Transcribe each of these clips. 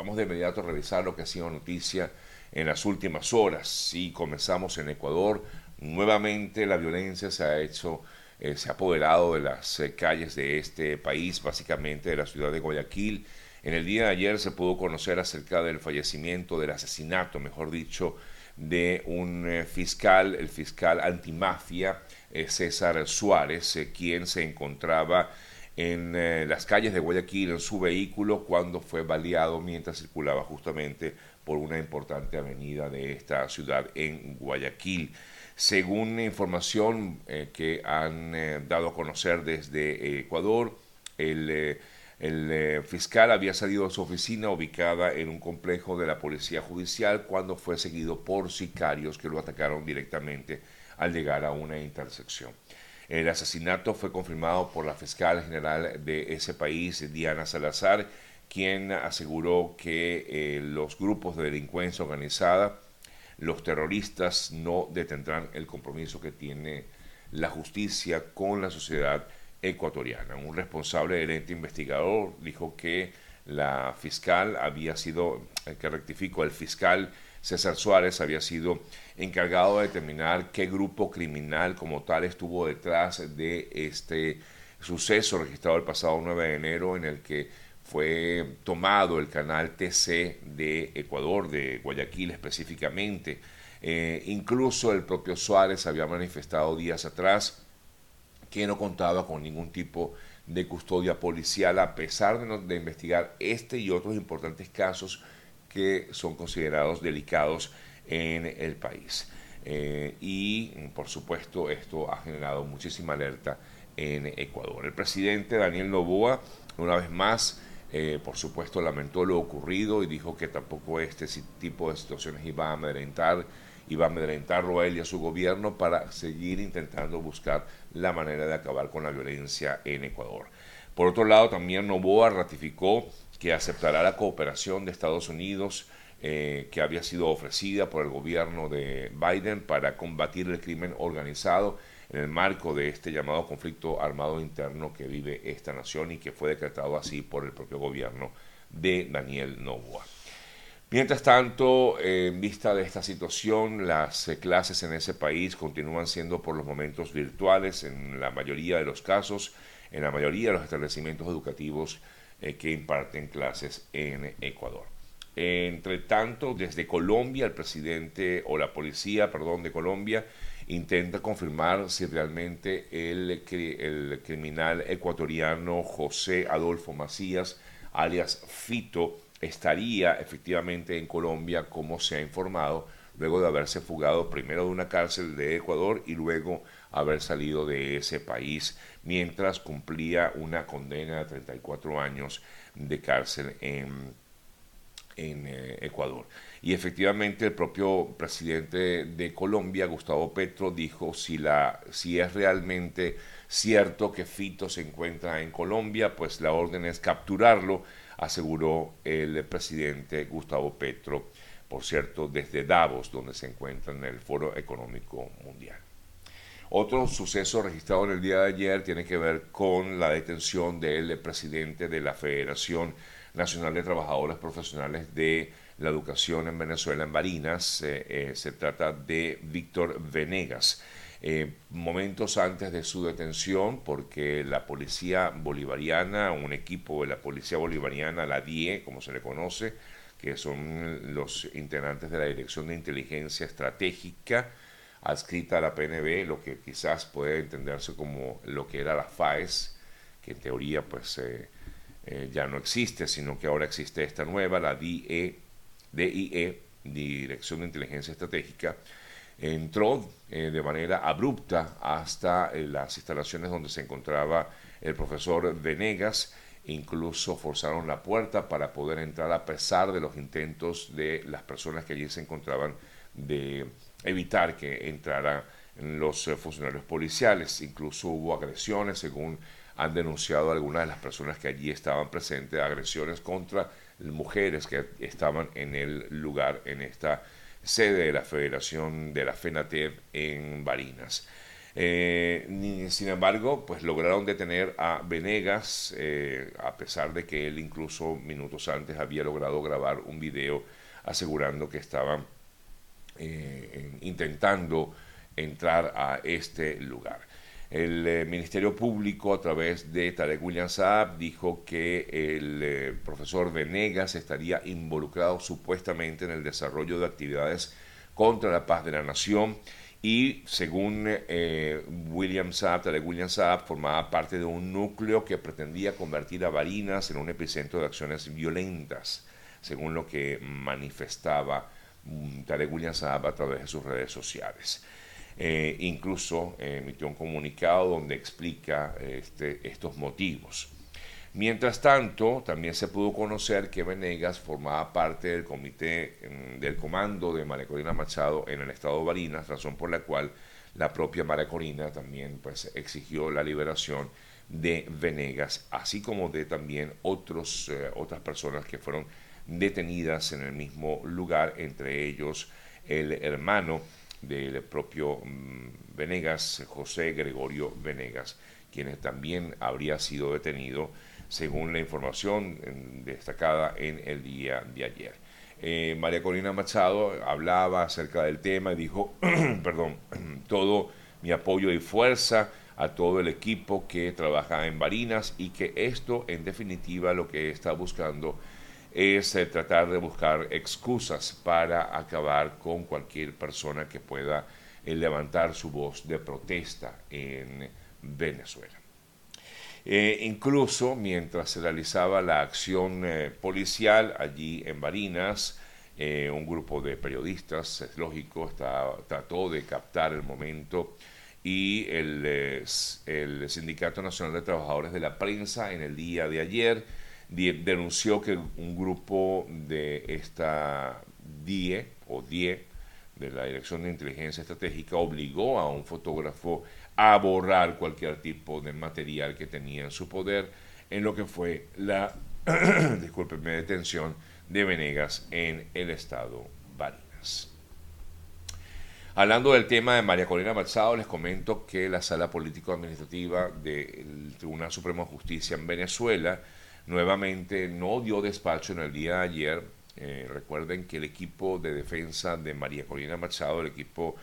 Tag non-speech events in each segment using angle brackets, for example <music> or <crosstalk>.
Vamos de inmediato a revisar lo que ha sido noticia en las últimas horas. Y comenzamos en Ecuador. Nuevamente la violencia se ha hecho, eh, se ha apoderado de las eh, calles de este país, básicamente de la ciudad de Guayaquil. En el día de ayer se pudo conocer acerca del fallecimiento, del asesinato, mejor dicho, de un eh, fiscal, el fiscal antimafia César Suárez, quien se encontraba en las calles de Guayaquil en su vehículo cuando fue baleado mientras circulaba justamente por una importante avenida de esta ciudad en Guayaquil. Según información eh, que han eh, dado a conocer desde Ecuador, el, eh, el fiscal había salido de su oficina ubicada en un complejo de la Policía Judicial cuando fue seguido por sicarios que lo atacaron directamente al llegar a una intersección. El asesinato fue confirmado por la fiscal general de ese país, Diana Salazar, quien aseguró que eh, los grupos de delincuencia organizada, los terroristas, no detendrán el compromiso que tiene la justicia con la sociedad ecuatoriana. Un responsable del ente investigador dijo que la fiscal había sido, eh, que rectificó, el fiscal César Suárez había sido encargado de determinar qué grupo criminal como tal estuvo detrás de este suceso registrado el pasado 9 de enero en el que fue tomado el canal TC de Ecuador, de Guayaquil específicamente. Eh, incluso el propio Suárez había manifestado días atrás que no contaba con ningún tipo de custodia policial, a pesar de, investigar este y otros importantes casos que son considerados delicados en el país. Eh, y, por supuesto, esto ha generado muchísima alerta en Ecuador. El presidente Daniel Novoa, una vez más, eh, por supuesto, lamentó lo ocurrido y dijo que tampoco este tipo de situaciones iba a amedrentar, iba a amedrentarlo a él y a su gobierno para seguir intentando buscar la manera de acabar con la violencia en Ecuador. Por otro lado, también Novoa ratificó que aceptará la cooperación de Estados Unidos eh, que había sido ofrecida por el gobierno de Biden para combatir el crimen organizado en el marco de este llamado conflicto armado interno que vive esta nación y que fue decretado así por el propio gobierno de Daniel Novoa. Mientras tanto, en vista de esta situación, las eh, clases en ese país continúan siendo por los momentos virtuales en la mayoría de los casos, en la mayoría de los establecimientos educativos eh, que imparten clases en Ecuador. Entre tanto, desde Colombia, el presidente o la policía, perdón, de Colombia intenta confirmar si realmente el, el criminal ecuatoriano José Adolfo Macías, alias Fito, estaría efectivamente en Colombia, como se ha informado, luego de haberse fugado primero de una cárcel de Ecuador y luego haber salido de ese país mientras cumplía una condena de 34 años de cárcel en, en eh, Ecuador. Y efectivamente el propio presidente de Colombia, Gustavo Petro, dijo si, la, si es realmente cierto que Fito se encuentra en Colombia, pues la orden es capturarlo, aseguró el presidente Gustavo Petro, por cierto, desde Davos, donde se encuentra en el Foro Económico Mundial. Otro suceso registrado en el día de ayer tiene que ver con la detención del presidente de la Federación Nacional de Trabajadores Profesionales de la educación en Venezuela, en Barinas. Eh, eh, se trata de Víctor Venegas. Eh, momentos antes de su detención, porque la policía bolivariana, un equipo de la policía bolivariana, la DIE, como se le conoce, que son los integrantes de la Dirección de Inteligencia Estratégica, adscrita a la PNB, lo que quizás puede entenderse como lo que era la FAES, que en teoría pues ya no existe, sino que ahora existe esta nueva, la DIE, DIE, Dirección de Inteligencia Estratégica, entró eh, de manera abrupta hasta eh, las instalaciones donde se encontraba el profesor Venegas, incluso forzaron la puerta para poder entrar a pesar de los intentos de las personas que allí se encontraban de evitar que entraran los eh, funcionarios policiales. Incluso hubo agresiones, según han denunciado algunas de las personas que allí estaban presentes, agresiones contra mujeres que estaban en el lugar, en esta sede de la Federación de la FENATEV en Barinas. Eh, sin embargo, pues lograron detener a Venegas, eh, a pesar de que él incluso minutos antes había logrado grabar un video asegurando que estaban eh, intentando entrar a este lugar. El Ministerio Público, a través de Tarek William Saab, dijo que el profesor Venegas estaría involucrado supuestamente en el desarrollo de actividades contra la paz de la nación y según eh, William Saab, de William Saab, formaba parte de un núcleo que pretendía convertir a Barinas en un epicentro de acciones violentas, según lo que manifestaba um, Tarek William Saab a través de sus redes sociales. Eh, incluso eh, emitió un comunicado donde explica este, estos motivos. Mientras tanto, también se pudo conocer que Venegas formaba parte del comité mm, del comando de María Corina Machado en el estado de Barinas, razón por la cual la propia María Corina también pues, exigió la liberación de Venegas, así como de también otros, eh, otras personas que fueron detenidas en el mismo lugar, entre ellos el hermano del propio mm, Venegas, José Gregorio Venegas, quien también habría sido detenido según la información destacada en el día de ayer. Eh, María Corina Machado hablaba acerca del tema y dijo, <clears throat> perdón, <clears throat> todo mi apoyo y fuerza a todo el equipo que trabaja en Barinas y que esto en definitiva lo que está buscando es eh, tratar de buscar excusas para acabar con cualquier persona que pueda eh, levantar su voz de protesta en Venezuela. Eh, incluso mientras se realizaba la acción eh, policial allí en Barinas, eh, un grupo de periodistas, es lógico, trató de captar el momento y el, el, Sindicato Nacional de Trabajadores de la Prensa en el día de ayer denunció que un grupo de esta DIE o DIE, de la Dirección de Inteligencia Estratégica, obligó a un fotógrafo a borrar cualquier tipo de material que tenía en su poder en lo que fue la, <clears throat> discúlpenme, detención de Venegas en el estado Barinas. Hablando del tema de María Corina Balsado, les comento que la Sala Político-Administrativa del Tribunal Supremo de Justicia en Venezuela nuevamente no dio despacho en el día de ayer. Eh, recuerden que el equipo de defensa de María Corina Machado, el equipo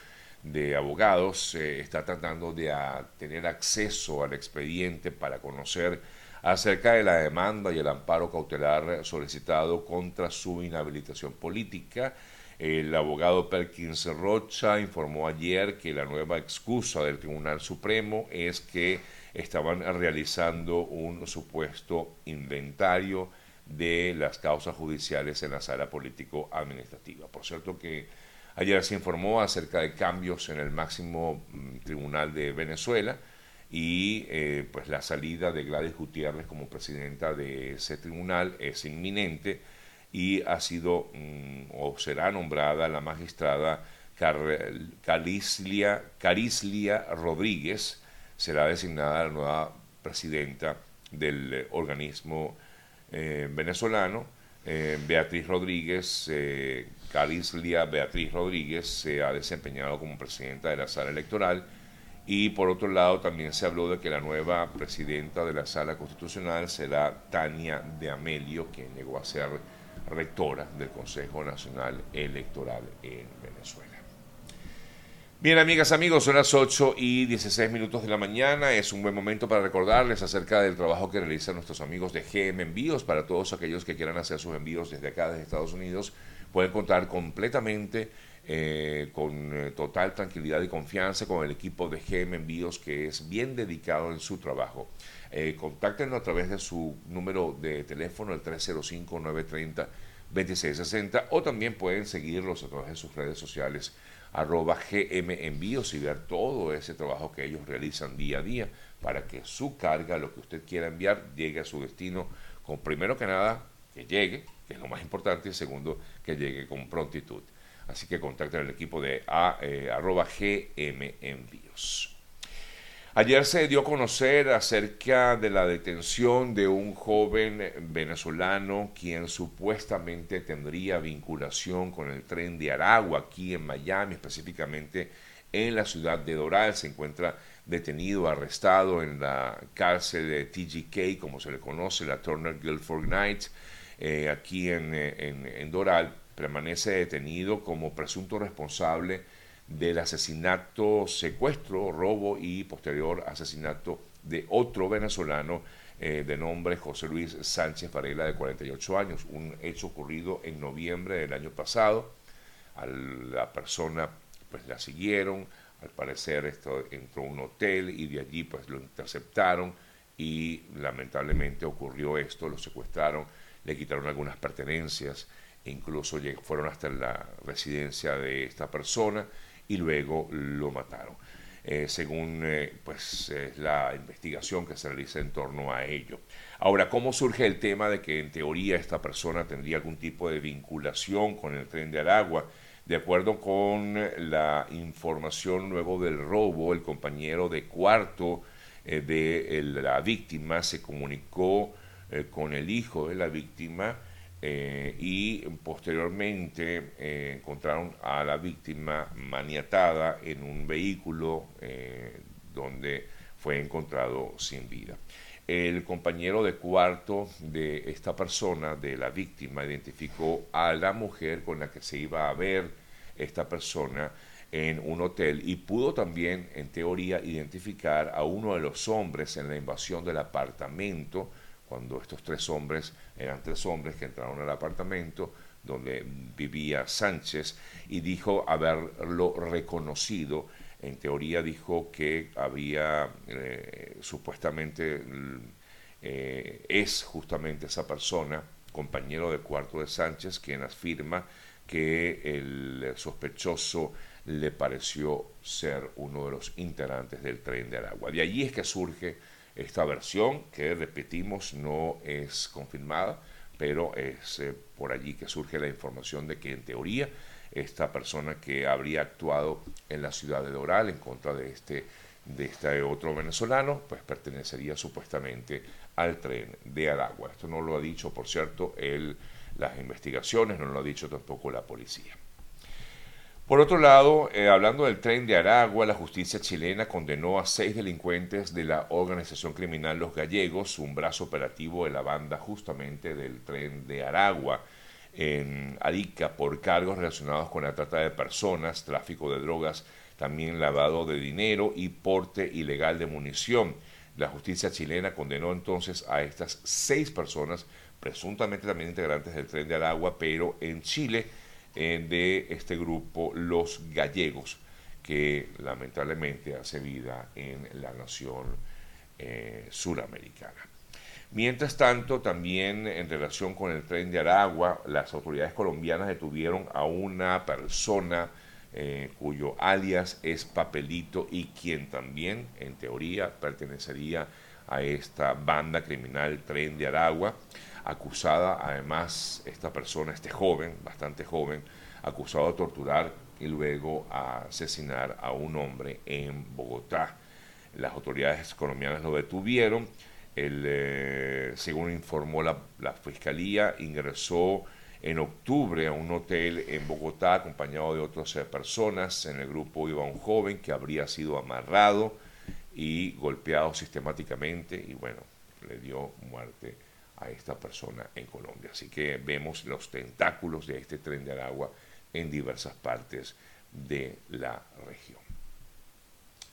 de abogados eh, está tratando de tener acceso al expediente para conocer acerca de la demanda y el amparo cautelar solicitado contra su inhabilitación política. El abogado Perkins Rocha informó ayer que la nueva excusa del Tribunal Supremo es que estaban realizando un supuesto inventario de las causas judiciales en la sala político-administrativa. Por cierto que Ayer se informó acerca de cambios en el máximo mm, tribunal de Venezuela y eh, pues la salida de Gladys Gutiérrez como presidenta de ese tribunal es inminente y ha sido mm, o será nombrada la magistrada Carislia, Carislia Rodríguez, será designada la nueva presidenta del organismo eh, venezolano. Eh, Beatriz Rodríguez Carislia Beatriz Rodríguez se ha desempeñado como presidenta de la sala electoral y por otro lado también se habló de que la nueva presidenta de la sala constitucional será Tania de Amelio, quien llegó a ser rectora del Consejo Nacional Electoral en Venezuela. Bien, amigas, amigos, son las 8 y 16 minutos de la mañana. Es un buen momento para recordarles acerca del trabajo que realizan nuestros amigos de GM Envíos para todos aquellos que quieran hacer sus envíos desde acá, desde Estados Unidos pueden contar completamente eh, con eh, total tranquilidad y confianza con el equipo de GM Envíos que es bien dedicado en su trabajo. Eh, contáctenos a través de su número de teléfono, el 305-930-2660, o también pueden seguirlos a través de sus redes sociales, arroba GM Envíos y ver todo ese trabajo que ellos realizan día a día para que su carga, lo que usted quiera enviar, llegue a su destino con primero que nada que llegue, que es lo más importante, y segundo, que llegue con prontitud. Así que contacten al equipo de a, eh, arroba GM Envíos. Ayer se dio a conocer acerca de la detención de un joven venezolano quien supuestamente tendría vinculación con el tren de Aragua aquí en Miami, específicamente en la ciudad de Doral. Se encuentra detenido, arrestado en la cárcel de TGK, como se le conoce, la Turner Guilford Knights, eh, aquí en, en Doral. Permanece detenido como presunto responsable del asesinato, secuestro, robo y posterior asesinato de otro venezolano eh, de nombre José Luis Sánchez Varela, de 48 años, un hecho ocurrido en noviembre del año pasado. A la persona pues la siguieron, al parecer esto, entró a un hotel y de allí pues lo interceptaron y lamentablemente ocurrió esto, lo secuestraron, le quitaron algunas pertenencias, incluso fueron hasta la residencia de esta persona y luego lo mataron. Eh, según eh, pues, la investigación que se realiza en torno a ello. Ahora, ¿cómo surge el tema de que en teoría esta persona tendría algún tipo de vinculación con el tren de Aragua? De acuerdo con la información luego del robo, el compañero de cuarto eh, de la víctima se comunicó con el hijo de la víctima eh, y posteriormente eh, encontraron a la víctima maniatada en un vehículo eh, donde fue encontrado sin vida. El compañero de cuarto de esta persona, de la víctima, identificó a la mujer con la que se iba a ver esta persona en un hotel y pudo también, en teoría, identificar a uno de los hombres en la invasión del apartamento cuando estos tres hombres, eran tres hombres que entraron al apartamento donde vivía Sánchez y dijo haberlo reconocido. En teoría dijo que había eh, supuestamente eh, es justamente esa persona, compañero de cuarto de Sánchez, quien afirma que el sospechoso le pareció ser uno de los integrantes del tren de Aragua. De allí es que surge esta versión, que repetimos, no es confirmada, pero es eh, por allí que surge la información de que en teoría esta persona que habría actuado en la ciudad de Doral en contra de este, de este otro venezolano, pues pertenecería supuestamente al tren de Aragua. Esto no lo ha dicho, por cierto, el, las investigaciones, no lo ha dicho tampoco la policía. Por otro lado, eh, hablando del tren de Aragua, la justicia chilena condenó a seis delincuentes de la organización criminal Los Gallegos, un brazo operativo de la banda justamente del tren de Aragua en Arica, por cargos relacionados con la trata de personas, tráfico de drogas, también lavado de dinero y porte ilegal de munición. La justicia chilena condenó entonces a estas seis personas, presuntamente también integrantes del tren de Aragua, pero en Chile, de este grupo Los Gallegos, que lamentablemente hace vida en la nación eh, suramericana. Mientras tanto, también en relación con el tren de Aragua, las autoridades colombianas detuvieron a una persona eh, cuyo alias es Papelito y quien también, en teoría, pertenecería a esta banda criminal Tren de Aragua acusada, además, esta persona, este joven, bastante joven, acusado de torturar y luego asesinar a un hombre en Bogotá. Las autoridades colombianas lo detuvieron. Eh, según informó la, la, fiscalía, ingresó en octubre a un hotel en Bogotá acompañado de otras eh, personas. En el grupo iba un joven que habría sido amarrado y golpeado sistemáticamente y bueno, le dio muerte a esta persona en Colombia. Así que vemos los tentáculos de este tren de Aragua en diversas partes de la región.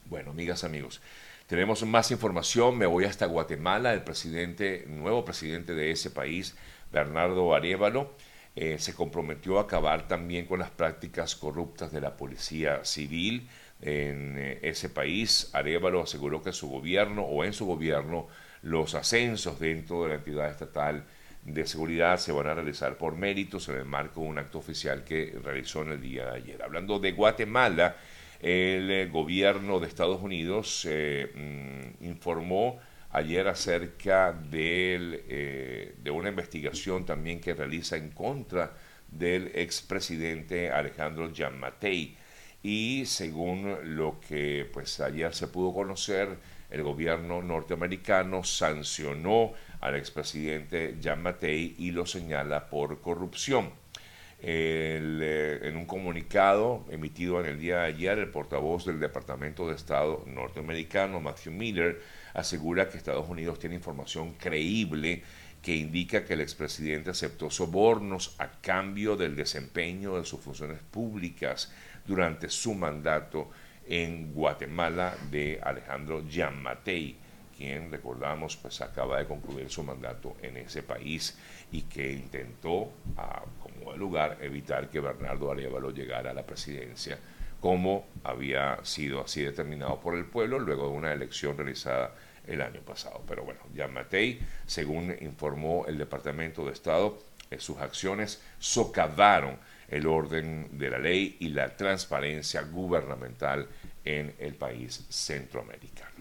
Bueno, amigas, amigos, tenemos más información. Me voy hasta Guatemala. El presidente, nuevo presidente de ese país, Bernardo Arevalo, eh, se comprometió a acabar también con las prácticas corruptas de la policía civil en eh, ese país. Arevalo aseguró que su gobierno o en su gobierno los ascensos dentro de la entidad estatal de seguridad se van a realizar por méritos en el marco de un acto oficial que realizó en el día de ayer. Hablando de Guatemala, el eh, gobierno de Estados Unidos eh, mm, informó ayer acerca de, eh, de una investigación también que realiza en contra del expresidente Alejandro Yamatei y según lo que pues ayer se pudo conocer el gobierno norteamericano sancionó al expresidente Jean Matei y lo señala por corrupción. eh, en un comunicado emitido en el día de ayer, el portavoz del Departamento de Estado norteamericano, Matthew Miller, asegura que Estados Unidos tiene información creíble que indica que el expresidente aceptó sobornos a cambio del desempeño de sus funciones públicas durante su mandato en Guatemala de Alejandro Yamatei, quien, recordamos, pues acaba de concluir su mandato en ese país y que intentó, a, como de lugar, evitar que Bernardo Arevalo llegara a la presidencia, como había sido así determinado por el pueblo luego de una elección realizada el año pasado. Pero bueno, Yamatei, según informó el Departamento de Estado, eh, sus acciones socavaron el orden de la ley y la transparencia gubernamental en el país centroamericano.